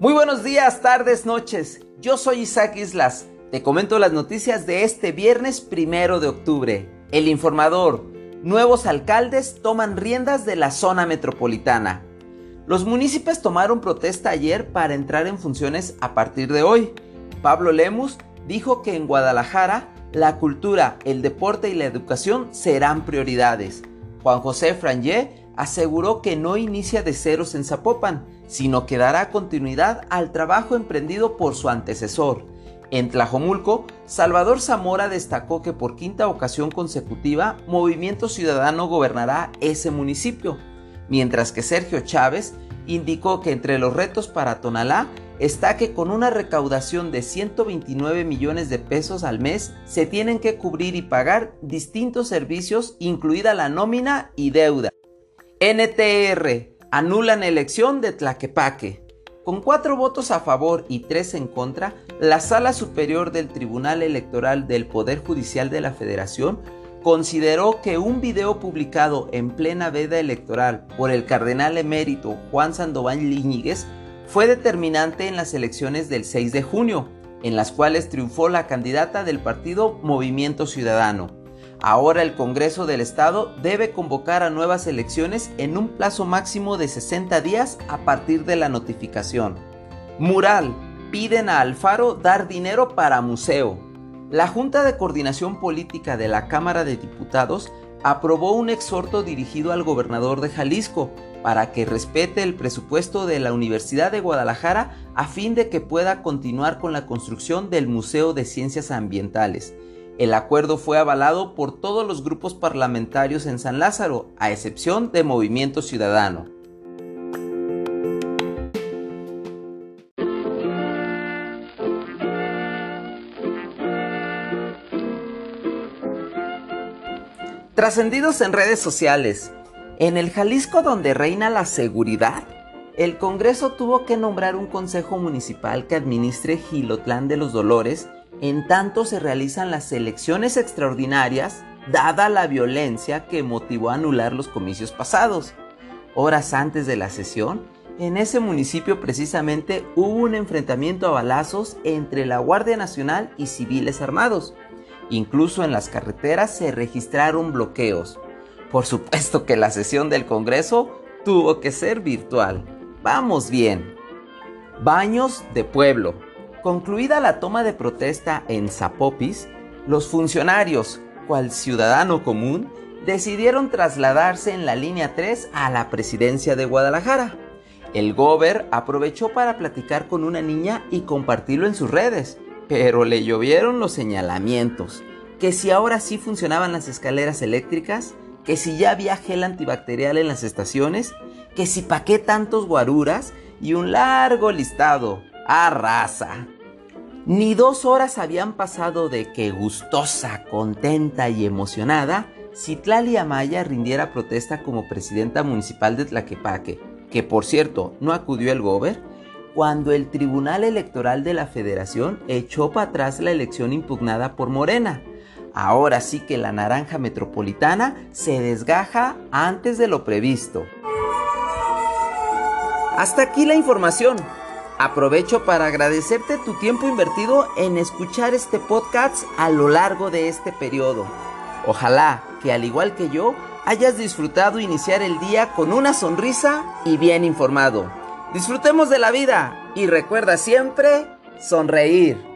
Muy buenos días, tardes, noches. Yo soy Isaac Islas. Te comento las noticias de este viernes primero de octubre. El informador. Nuevos alcaldes toman riendas de la zona metropolitana. Los municipios tomaron protesta ayer para entrar en funciones a partir de hoy. Pablo Lemus dijo que en Guadalajara la cultura, el deporte y la educación serán prioridades. Juan José Frangé aseguró que no inicia de ceros en Zapopan, sino que dará continuidad al trabajo emprendido por su antecesor. En Tlajomulco, Salvador Zamora destacó que por quinta ocasión consecutiva, Movimiento Ciudadano gobernará ese municipio, mientras que Sergio Chávez indicó que entre los retos para Tonalá está que con una recaudación de 129 millones de pesos al mes se tienen que cubrir y pagar distintos servicios, incluida la nómina y deuda. NTR anulan elección de Tlaquepaque. Con cuatro votos a favor y tres en contra, la Sala Superior del Tribunal Electoral del Poder Judicial de la Federación consideró que un video publicado en plena veda electoral por el cardenal emérito Juan Sandoval Líñiguez fue determinante en las elecciones del 6 de junio, en las cuales triunfó la candidata del partido Movimiento Ciudadano. Ahora el Congreso del Estado debe convocar a nuevas elecciones en un plazo máximo de 60 días a partir de la notificación. Mural. Piden a Alfaro dar dinero para museo. La Junta de Coordinación Política de la Cámara de Diputados aprobó un exhorto dirigido al gobernador de Jalisco para que respete el presupuesto de la Universidad de Guadalajara a fin de que pueda continuar con la construcción del Museo de Ciencias Ambientales. El acuerdo fue avalado por todos los grupos parlamentarios en San Lázaro, a excepción de Movimiento Ciudadano. Trascendidos en redes sociales, en el Jalisco donde reina la seguridad, el Congreso tuvo que nombrar un consejo municipal que administre Gilotlán de los Dolores en tanto se realizan las elecciones extraordinarias dada la violencia que motivó a anular los comicios pasados. Horas antes de la sesión, en ese municipio precisamente hubo un enfrentamiento a balazos entre la Guardia Nacional y civiles armados. Incluso en las carreteras se registraron bloqueos. Por supuesto que la sesión del Congreso tuvo que ser virtual. Vamos bien. Baños de pueblo. Concluida la toma de protesta en Zapopis, los funcionarios, cual ciudadano común, decidieron trasladarse en la línea 3 a la presidencia de Guadalajara. El gober aprovechó para platicar con una niña y compartirlo en sus redes, pero le llovieron los señalamientos, que si ahora sí funcionaban las escaleras eléctricas, que si ya había gel antibacterial en las estaciones, que si pa' qué tantos guaruras y un largo listado. ¡A raza! Ni dos horas habían pasado de que gustosa, contenta y emocionada, Citlali Amaya rindiera protesta como presidenta municipal de Tlaquepaque, que por cierto no acudió el gober, cuando el Tribunal Electoral de la Federación echó para atrás la elección impugnada por Morena. Ahora sí que la naranja metropolitana se desgaja antes de lo previsto. Hasta aquí la información. Aprovecho para agradecerte tu tiempo invertido en escuchar este podcast a lo largo de este periodo. Ojalá que al igual que yo hayas disfrutado iniciar el día con una sonrisa y bien informado. Disfrutemos de la vida y recuerda siempre sonreír.